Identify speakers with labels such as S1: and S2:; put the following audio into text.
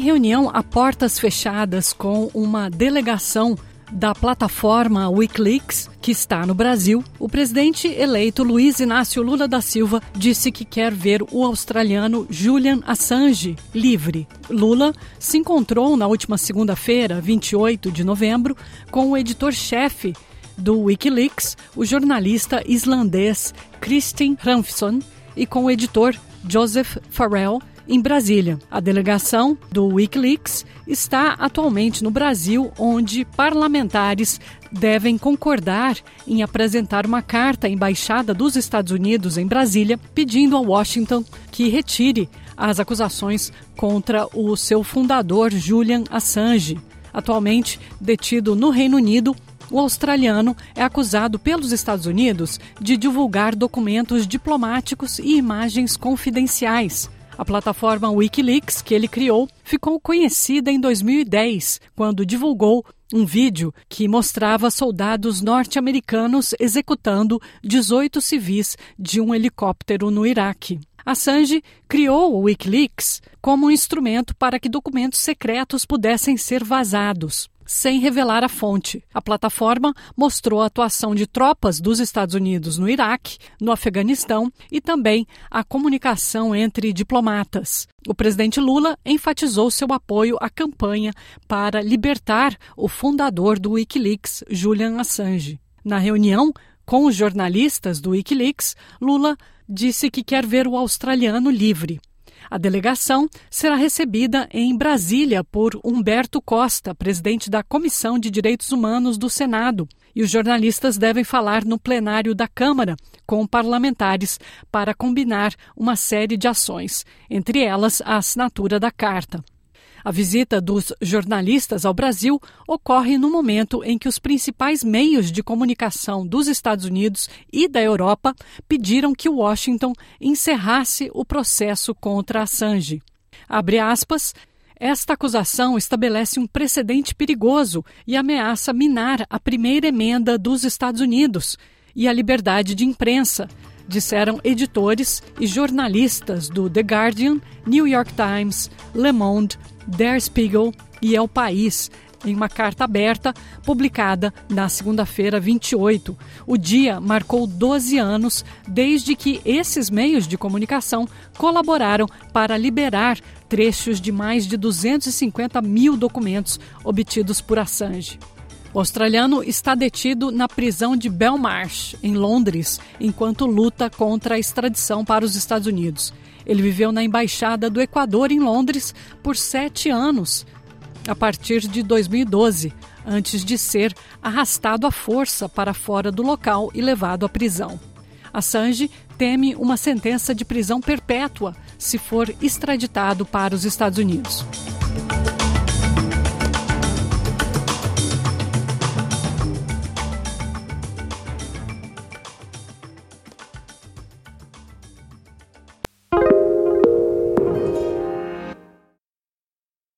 S1: reunião a portas fechadas com uma delegação da plataforma Wikileaks, que está no Brasil, o presidente eleito Luiz Inácio Lula da Silva disse que quer ver o australiano Julian Assange livre. Lula se encontrou na última segunda-feira, 28 de novembro, com o editor-chefe do Wikileaks, o jornalista islandês Kristin Hrafnsson, e com o editor Joseph Farrell em Brasília. A delegação do Wikileaks está atualmente no Brasil, onde parlamentares devem concordar em apresentar uma carta à embaixada dos Estados Unidos em Brasília, pedindo a Washington que retire as acusações contra o seu fundador Julian Assange. Atualmente detido no Reino Unido, o australiano é acusado pelos Estados Unidos de divulgar documentos diplomáticos e imagens confidenciais. A plataforma Wikileaks, que ele criou, ficou conhecida em 2010, quando divulgou um vídeo que mostrava soldados norte-americanos executando 18 civis de um helicóptero no Iraque. Assange criou o Wikileaks como um instrumento para que documentos secretos pudessem ser vazados sem revelar a fonte. A plataforma mostrou a atuação de tropas dos Estados Unidos no Iraque, no Afeganistão e também a comunicação entre diplomatas. O presidente Lula enfatizou seu apoio à campanha para libertar o fundador do Wikileaks, Julian Assange. Na reunião com os jornalistas do Wikileaks, Lula disse que quer ver o australiano livre. A delegação será recebida em Brasília por Humberto Costa, presidente da Comissão de Direitos Humanos do Senado, e os jornalistas devem falar no plenário da Câmara com parlamentares para combinar uma série de ações, entre elas a assinatura da carta. A visita dos jornalistas ao Brasil ocorre no momento em que os principais meios de comunicação dos Estados Unidos e da Europa pediram que Washington encerrasse o processo contra Assange. Abre aspas. Esta acusação estabelece um precedente perigoso e ameaça minar a primeira emenda dos Estados Unidos e a liberdade de imprensa, disseram editores e jornalistas do The Guardian, New York Times, Le Monde, Der Spiegel e El País, em uma carta aberta publicada na segunda-feira 28. O dia marcou 12 anos desde que esses meios de comunicação colaboraram para liberar trechos de mais de 250 mil documentos obtidos por Assange. O australiano está detido na prisão de Belmarsh, em Londres, enquanto luta contra a extradição para os Estados Unidos. Ele viveu na Embaixada do Equador, em Londres, por sete anos, a partir de 2012, antes de ser arrastado à força para fora do local e levado à prisão. Assange teme uma sentença de prisão perpétua se for extraditado para os Estados Unidos.